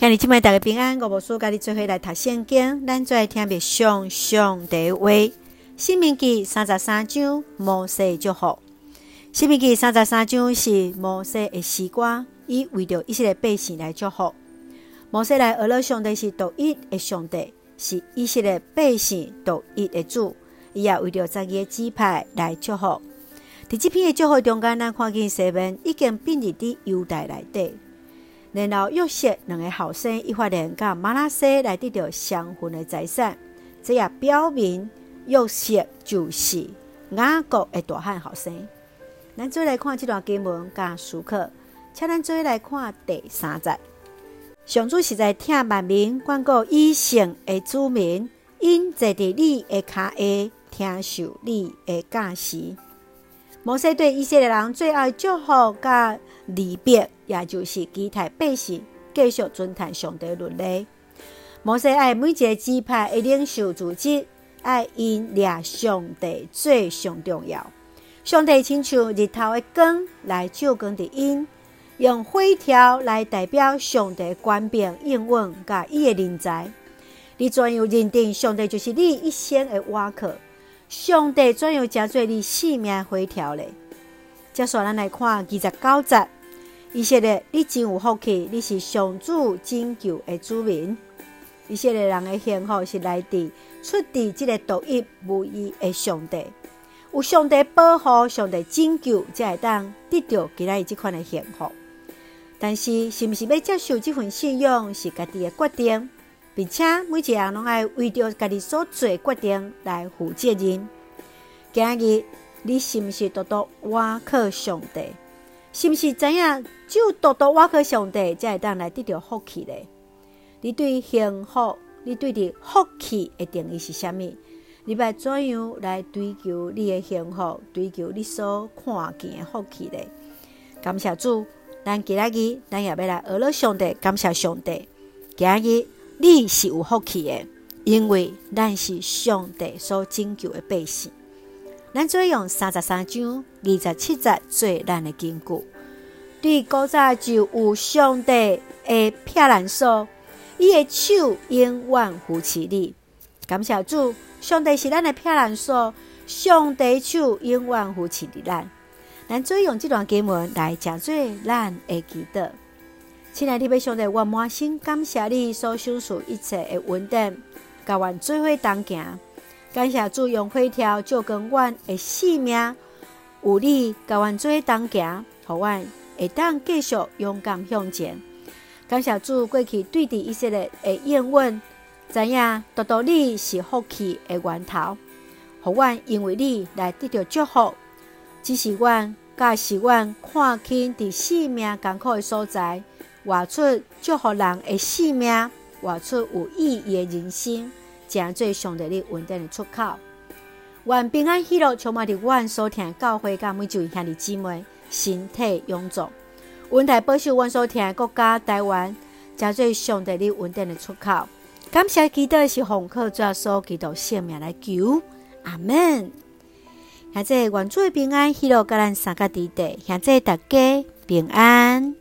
向你今麦大家平安，我无输甲你做伙来读圣经，咱做来听别上上帝话。申命记三十三章，摩西祝福。申命记三十三章是摩西的诗歌，伊为着以色列百姓来祝福。摩西来学了上帝是独一的上帝，是以色列百姓独一的主，伊也为着十二个支派来祝福。伫即篇的祝福中间，咱看见西面已经并入伫犹大内底，然后约瑟两个后生伊发现甲马拉西来得到双份的财产，这也表明约瑟就是雅各的大汉后生。咱再来看这段经文甲思考，请咱再来看第三节。上主实在听万民关顾以圣的子民，因坐伫你的脚下，听受你的教示。摩西对以色列人最爱祝福甲离别，也就是期待百姓继续遵行上帝律例。摩西爱每一个支派的领袖组织，爱因掠上帝最上重要。上帝亲像日头的光来照光的因，用火条来代表上帝权柄应允甲伊的人才。你怎样认定上帝就是你一生的倚靠？上帝怎样加做你性命回调嘞？接下来，咱来看二十九节，伊说咧，你真有福气，你是上主拯救的子民。伊说咧人的幸福是来自出自这个独一无二的上帝，有上帝保护、上帝拯救，才会当得到今日这款的幸福。但是，是毋是要接受这份信仰，是家己的决定。并且每一个人拢爱为着家己所做决定来负责任。今日你是毋是独独我靠上帝？是毋是知影只有独独倚靠上帝才会当来得到福气咧？你对幸福，你对的福气的定义是啥物？你要怎样来追求你的幸福，追求你所看见的福气咧？感谢主，咱今仔日咱也要来学了上帝，感谢上帝。今日。你是有福气的，因为咱是上帝所拯救的百姓。咱做用三十三章二十七节做咱的根据。对古早就有上帝的避难所，伊的手永远扶持你。感谢主，上帝是咱的避难所，上帝手永远扶持你咱。咱做用这段经文来讲做咱的祈祷。亲爱的弟兄姊，我满心感谢你所享受一切的稳定，甲阮做伙同行。感谢主用火条照光阮的性命，有你甲阮做同行，互阮会当继续勇敢向前。感谢主过去对伫以色列的应允，知影独独你是福气的源头，互阮因为你来得到祝福。只是阮，甲是阮看轻伫性命艰苦的所在。活出祝福人的性命，活出有意义的人生，成做上帝你稳定的出口。愿平安喜乐充满伫阮所听教会，甲每一位兄弟姊妹身体勇壮，温台保守阮所听的国家台湾，成做上帝你稳定的出口。感谢祈祷是奉靠主耶稣基督性命来求，阿门。现在愿主平安喜乐，甲咱三个弟弟，现在大家平安。